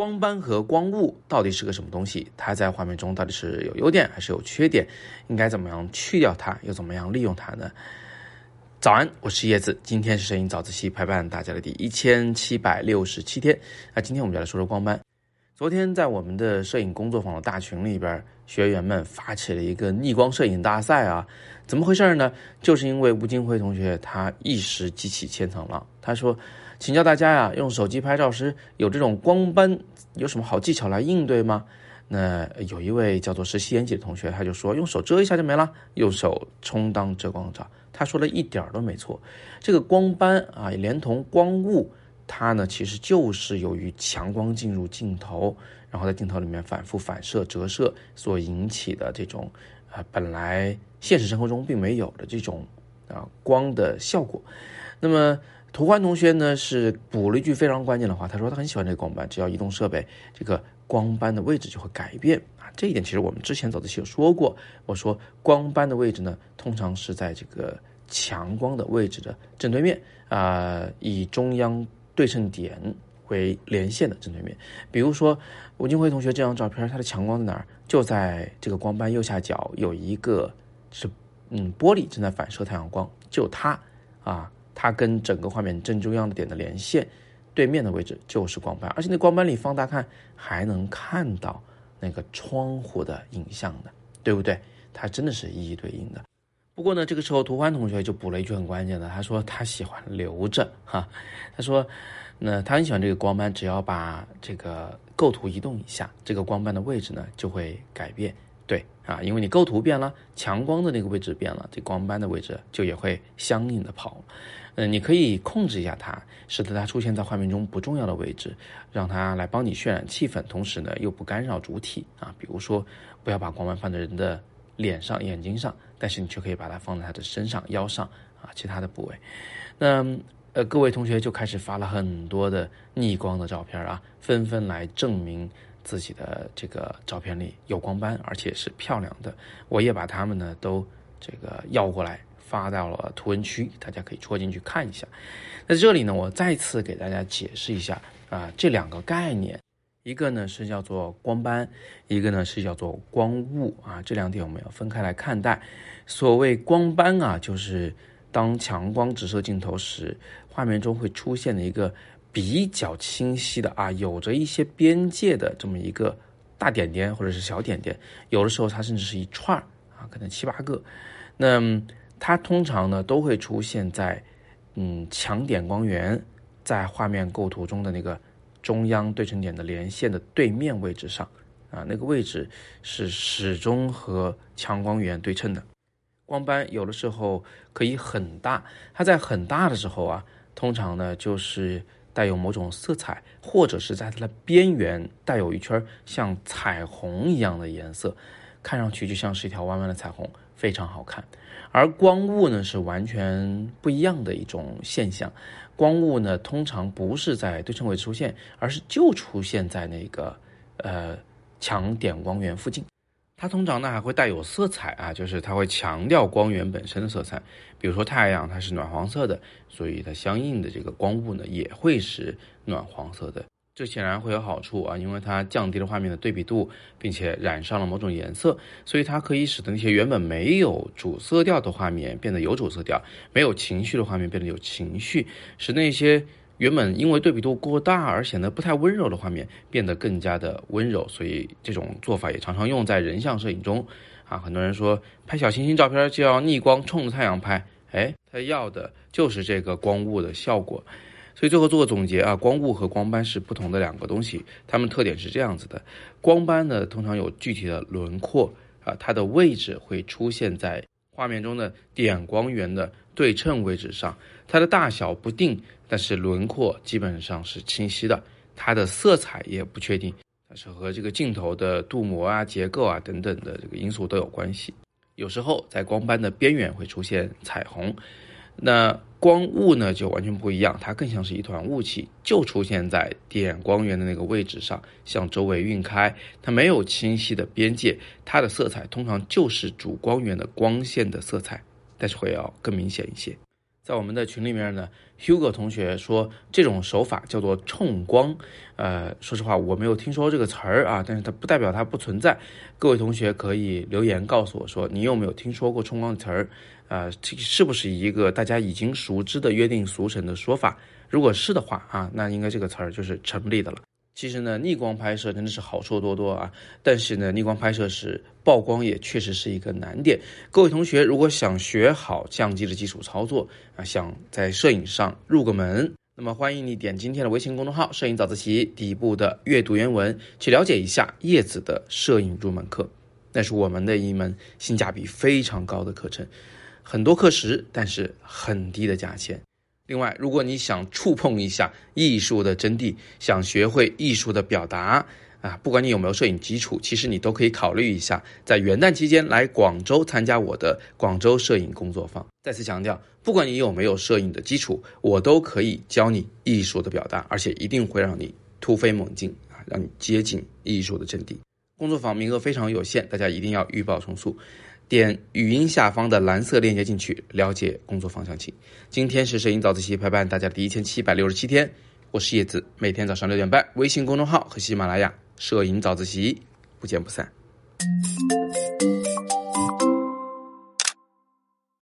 光斑和光雾到底是个什么东西？它在画面中到底是有优点还是有缺点？应该怎么样去掉它？又怎么样利用它呢？早安，我是叶子，今天是摄影早自习陪伴大家的第一千七百六十七天。那今天我们就来说说光斑。昨天在我们的摄影工作坊的大群里边，学员们发起了一个逆光摄影大赛啊，怎么回事呢？就是因为吴金辉同学他一时激起千层浪，他说。请教大家呀，用手机拍照时有这种光斑，有什么好技巧来应对吗？那有一位叫做石溪延吉的同学，他就说用手遮一下就没了，用手充当遮光罩。他说的一点都没错。这个光斑啊，连同光雾，它呢其实就是由于强光进入镜头，然后在镜头里面反复反射、折射所引起的这种啊，本来现实生活中并没有的这种啊光的效果。那么。图欢同学呢是补了一句非常关键的话，他说他很喜欢这个光斑，只要移动设备，这个光斑的位置就会改变啊。这一点其实我们之前早自习有说过，我说光斑的位置呢，通常是在这个强光的位置的正对面啊，以中央对称点为连线的正对面。比如说吴金辉同学这张照片，它的强光在哪儿？就在这个光斑右下角有一个是嗯玻璃正在反射太阳光，就它啊。它跟整个画面正中央的点的连线，对面的位置就是光斑，而且那光斑里放大看还能看到那个窗户的影像的，对不对？它真的是一一对应的。不过呢，这个时候涂欢同学就补了一句很关键的，他说他喜欢留着哈，他说那他很喜欢这个光斑，只要把这个构图移动一下，这个光斑的位置呢就会改变。对啊，因为你构图变了，强光的那个位置变了，这光斑的位置就也会相应的跑。嗯，你可以控制一下它，使得它出现在画面中不重要的位置，让它来帮你渲染气氛，同时呢又不干扰主体啊。比如说，不要把光斑放在人的脸上、眼睛上，但是你却可以把它放在他的身上、腰上啊，其他的部位。那呃，各位同学就开始发了很多的逆光的照片啊，纷纷来证明自己的这个照片里有光斑，而且是漂亮的。我也把他们呢都这个要过来。发到了图文区，大家可以戳进去看一下。在这里呢，我再次给大家解释一下啊，这两个概念，一个呢是叫做光斑，一个呢是叫做光雾啊，这两点我们要分开来看待。所谓光斑啊，就是当强光直射镜头时，画面中会出现的一个比较清晰的啊，有着一些边界的这么一个大点点或者是小点点，有的时候它甚至是一串啊，可能七八个，那。它通常呢都会出现在，嗯，强点光源在画面构图中的那个中央对称点的连线的对面位置上，啊，那个位置是始终和强光源对称的。光斑有的时候可以很大，它在很大的时候啊，通常呢就是带有某种色彩，或者是在它的边缘带有一圈像彩虹一样的颜色，看上去就像是一条弯弯的彩虹，非常好看。而光雾呢是完全不一样的一种现象，光雾呢通常不是在对称位置出现，而是就出现在那个呃强点光源附近。它通常呢还会带有色彩啊，就是它会强调光源本身的色彩。比如说太阳它是暖黄色的，所以它相应的这个光雾呢也会是暖黄色的。这显然会有好处啊，因为它降低了画面的对比度，并且染上了某种颜色，所以它可以使得那些原本没有主色调的画面变得有主色调，没有情绪的画面变得有情绪，使那些原本因为对比度过大而显得不太温柔的画面变得更加的温柔。所以这种做法也常常用在人像摄影中啊。很多人说拍小星星照片就要逆光冲着太阳拍，哎，他要的就是这个光雾的效果。所以最后做个总结啊，光雾和光斑是不同的两个东西，它们特点是这样子的：光斑呢通常有具体的轮廓啊，它的位置会出现在画面中的点光源的对称位置上，它的大小不定，但是轮廓基本上是清晰的，它的色彩也不确定，但是和这个镜头的镀膜啊、结构啊等等的这个因素都有关系，有时候在光斑的边缘会出现彩虹。那光雾呢，就完全不一样，它更像是一团雾气，就出现在点光源的那个位置上，向周围晕开，它没有清晰的边界，它的色彩通常就是主光源的光线的色彩，但是会要更明显一些。在我们的群里面呢，Hugo 同学说这种手法叫做冲光。呃，说实话我没有听说这个词儿啊，但是它不代表它不存在。各位同学可以留言告诉我说，你有没有听说过冲光的词儿？呃，这是不是一个大家已经熟知的约定俗成的说法？如果是的话啊，那应该这个词儿就是成立的了。其实呢，逆光拍摄真的是好处多多啊，但是呢，逆光拍摄时曝光也确实是一个难点。各位同学，如果想学好相机的基础操作啊，想在摄影上入个门，那么欢迎你点今天的微信公众号“摄影早自习”底部的阅读原文，去了解一下叶子的摄影入门课。那是我们的一门性价比非常高的课程，很多课时，但是很低的价钱。另外，如果你想触碰一下艺术的真谛，想学会艺术的表达啊，不管你有没有摄影基础，其实你都可以考虑一下，在元旦期间来广州参加我的广州摄影工作坊。再次强调，不管你有没有摄影的基础，我都可以教你艺术的表达，而且一定会让你突飞猛进啊，让你接近艺术的真谛。工作坊名额非常有限，大家一定要预报从速。点语音下方的蓝色链接进去了解工作方详情。今天是摄影早自习陪伴大家的第一千七百六十七天，我是叶子，每天早上六点半，微信公众号和喜马拉雅摄影早自习不见不散。